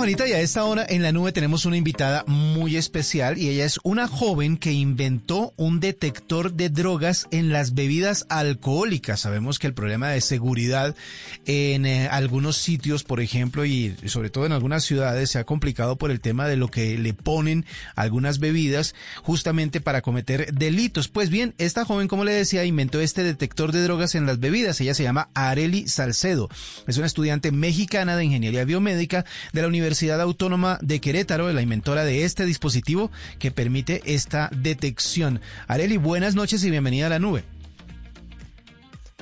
Juanita, y a esta hora en la nube tenemos una invitada muy especial y ella es una joven que inventó un detector de drogas en las bebidas alcohólicas. Sabemos que el problema de seguridad en eh, algunos sitios, por ejemplo, y sobre todo en algunas ciudades se ha complicado por el tema de lo que le ponen algunas bebidas justamente para cometer delitos. Pues bien, esta joven, como le decía, inventó este detector de drogas en las bebidas. Ella se llama Areli Salcedo. Es una estudiante mexicana de ingeniería biomédica de la Universidad Universidad Autónoma de Querétaro, la inventora de este dispositivo que permite esta detección. Areli, buenas noches y bienvenida a la nube.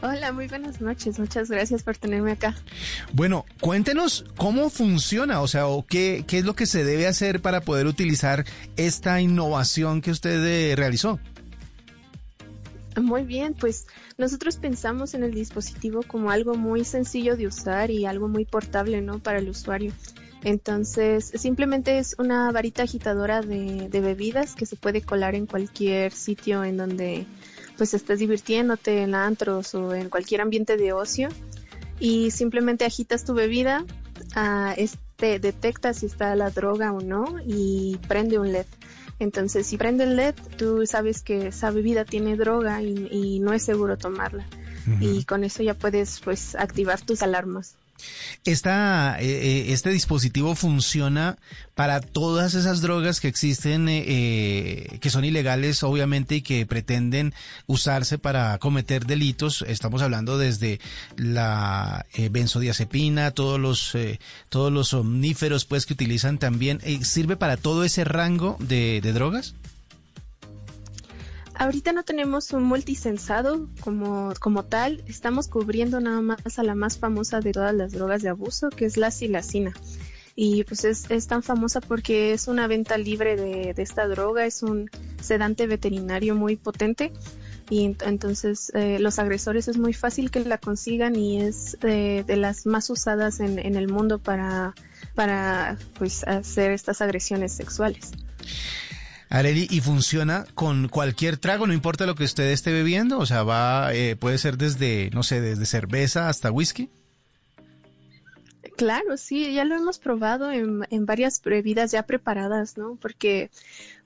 Hola, muy buenas noches. Muchas gracias por tenerme acá. Bueno, cuéntenos cómo funciona, o sea, o qué, qué es lo que se debe hacer para poder utilizar esta innovación que usted eh, realizó. Muy bien, pues nosotros pensamos en el dispositivo como algo muy sencillo de usar y algo muy portable, ¿no? Para el usuario. Entonces, simplemente es una varita agitadora de, bebidas que se puede colar en cualquier sitio en donde pues estés divirtiéndote, en antros o en cualquier ambiente de ocio. Y simplemente agitas tu bebida, uh, este, detecta si está la droga o no y prende un LED. Entonces, si prende el LED, tú sabes que esa bebida tiene droga y, no es seguro tomarla. Y con eso ya puedes pues activar tus alarmas. Esta, eh, eh, este dispositivo funciona para todas esas drogas que existen, eh, que son ilegales, obviamente, y que pretenden usarse para cometer delitos. Estamos hablando desde la benzodiazepina, todos los, todos los omníferos, pues, que utilizan también. ¿Sirve para todo ese rango de drogas? Ahorita no tenemos un multisensado como, como tal, estamos cubriendo nada más a la más famosa de todas las drogas de abuso, que es la silacina. Y pues es, es tan famosa porque es una venta libre de, de, esta droga, es un sedante veterinario muy potente y entonces eh, los agresores es muy fácil que la consigan y es de, de las más usadas en, en el mundo para, para pues hacer estas agresiones sexuales. Areli, ¿y funciona con cualquier trago? No importa lo que usted esté bebiendo, o sea, va, eh, puede ser desde, no sé, desde cerveza hasta whisky. Claro, sí, ya lo hemos probado en, en, varias bebidas ya preparadas, ¿no? Porque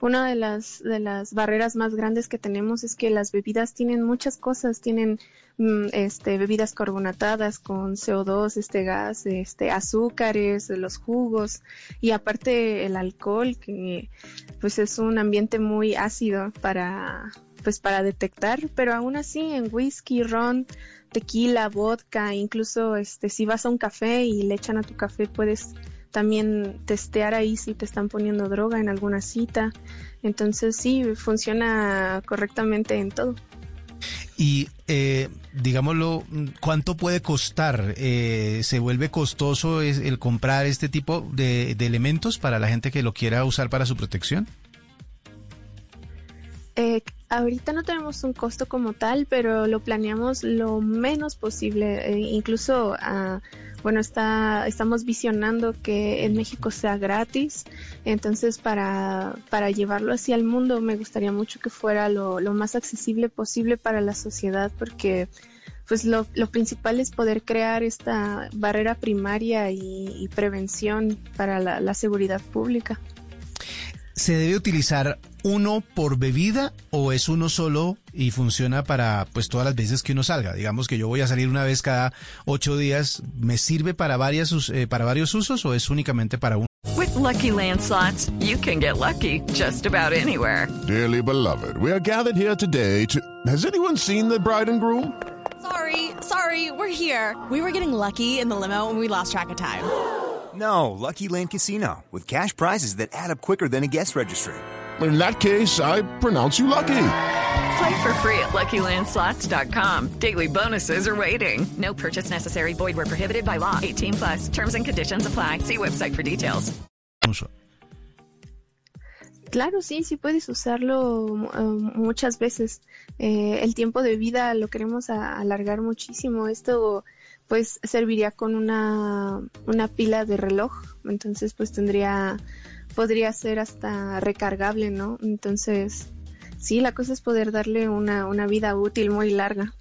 una de las, de las barreras más grandes que tenemos es que las bebidas tienen muchas cosas, tienen mm, este, bebidas carbonatadas con CO2, este gas, este, azúcares, los jugos y aparte el alcohol, que pues es un ambiente muy ácido para, pues para detectar, pero aún así en whisky, ron, tequila, vodka, incluso este, si vas a un café y le echan a tu café, puedes también testear ahí si te están poniendo droga en alguna cita. Entonces sí, funciona correctamente en todo. Y eh, digámoslo, ¿cuánto puede costar? Eh, ¿Se vuelve costoso el comprar este tipo de, de elementos para la gente que lo quiera usar para su protección? Eh, ahorita no tenemos un costo como tal, pero lo planeamos lo menos posible. Eh, incluso, uh, bueno, está, estamos visionando que en México sea gratis. Entonces, para, para llevarlo hacia el mundo, me gustaría mucho que fuera lo, más accesible posible para la sociedad, porque pues lo, principal es poder crear esta barrera primaria y, prevención para la seguridad pública. ¿Se debe utilizar uno por bebida o es uno solo y funciona para pues todas las veces que uno salga? Digamos que yo voy a salir una vez cada ocho días, ¿me sirve para varias eh, para varios usos o es únicamente para uno? With lucky landslots, you can get lucky just about anywhere. Dearly beloved, we are gathered here today to. Has anyone seen the bride and groom? Sorry, sorry, we're here. We were getting lucky in the limo and we lost track of time. No, Lucky Land Casino with cash prizes that add up quicker than a guest registry in that case, I pronounce you lucky. Play for free at LuckyLandSlots.com. Daily bonuses are waiting. No purchase necessary. Void were prohibited by law. 18 plus. Terms and conditions apply. See website for details. Claro, sí, sí puedes usarlo um, muchas veces. Eh, el tiempo de vida lo queremos a- alargar muchísimo. Esto pues serviría con una, una pila de reloj. Entonces pues tendría, podría ser hasta recargable, ¿no? Entonces, sí, la cosa es poder darle una, una vida útil muy larga.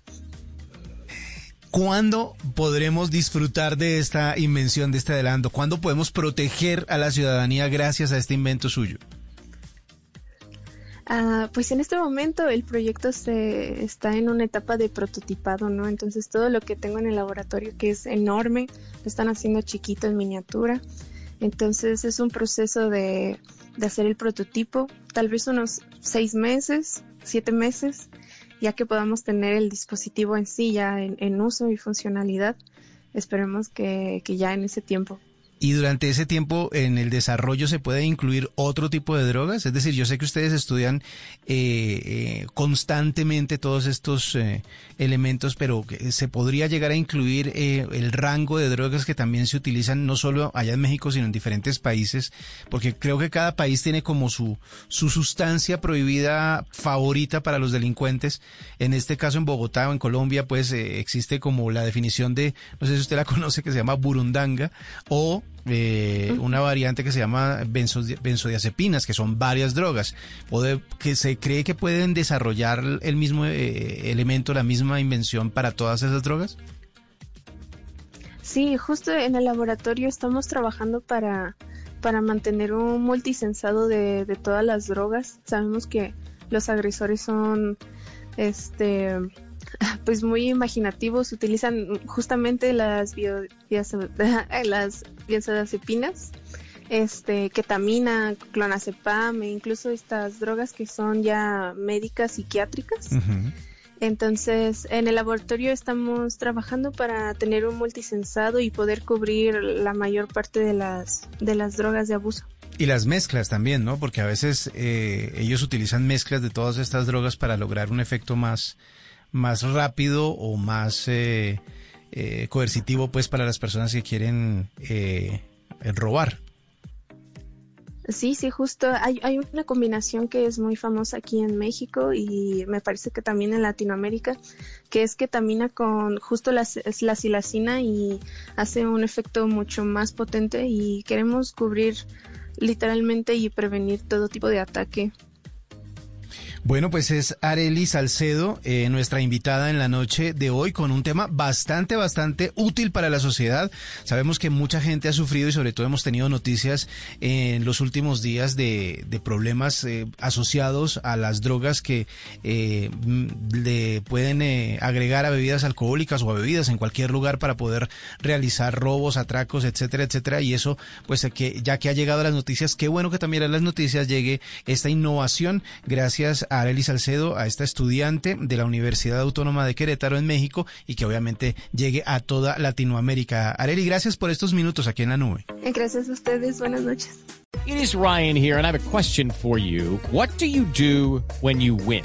¿Cuándo podremos disfrutar de esta invención, de este adelanto? ¿Cuándo podemos proteger a la ciudadanía gracias a este invento suyo? Ah, pues en este momento el proyecto se está en una etapa de prototipado, ¿no? Entonces todo lo que tengo en el laboratorio, que es enorme, lo están haciendo chiquito en miniatura. Entonces es un proceso de, de hacer el prototipo, tal vez unos seis meses, siete meses, ya que podamos tener el dispositivo en sí ya en, en uso y funcionalidad. Esperemos que, que ya en ese tiempo. Y durante ese tiempo en el desarrollo se puede incluir otro tipo de drogas. Es decir, yo sé que ustedes estudian eh, eh, constantemente todos estos eh, elementos, pero se podría llegar a incluir el rango de drogas que también se utilizan no solo allá en México, sino en diferentes países, porque creo que cada país tiene como su, su sustancia prohibida favorita para los delincuentes. En este caso en Bogotá o en Colombia, pues existe como la definición de, no sé si usted la conoce, que se llama burundanga, o eh, una variante que se llama benzodi- benzodiazepinas, que son varias drogas, o de- que se cree que pueden desarrollar el mismo eh, elemento, la misma invención para todas esas drogas. Sí, justo en el laboratorio estamos trabajando para, para mantener un multisensado de, de todas las drogas. Sabemos que los agresores son este pues muy imaginativos, utilizan justamente las bio, biazo- las benzodiazepinas, este, ketamina, clonazepam e incluso estas drogas que son ya médicas psiquiátricas. Entonces, en el laboratorio estamos trabajando para tener un multisensado y poder cubrir la mayor parte de las, de las drogas de abuso. Y las mezclas también, ¿no? Porque a veces eh, ellos utilizan mezclas de todas estas drogas para lograr un efecto más, más rápido o más eh, eh, coercitivo, pues, para las personas que quieren eh, robar. Sí, sí, justo. Hay, hay una combinación que es muy famosa aquí en México y me parece que también en Latinoamérica, que es ketamina con justo la, la silacina y hace un efecto mucho más potente y queremos cubrir literalmente y prevenir todo tipo de ataque. Bueno, pues es Areli Salcedo, eh, nuestra invitada en la noche de hoy, con un tema bastante, bastante útil para la sociedad. Sabemos que mucha gente ha sufrido y sobre todo hemos tenido noticias en los últimos días de, de problemas eh, asociados a las drogas que eh, mm, le pueden eh, agregar a bebidas alcohólicas o a bebidas en cualquier lugar para poder realizar robos, atracos, etcétera, etcétera. Y eso, pues que ya que ha llegado a las noticias, qué bueno que también a las noticias llegue esta innovación gracias a Arely Salcedo, a esta estudiante de la Universidad Autónoma de Querétaro en México y que obviamente llegue a toda Latinoamérica. Arely, gracias por estos minutos aquí en la nube. Gracias a ustedes. Buenas noches. It is Ryan here, and I have a question for you. What do you do when you win?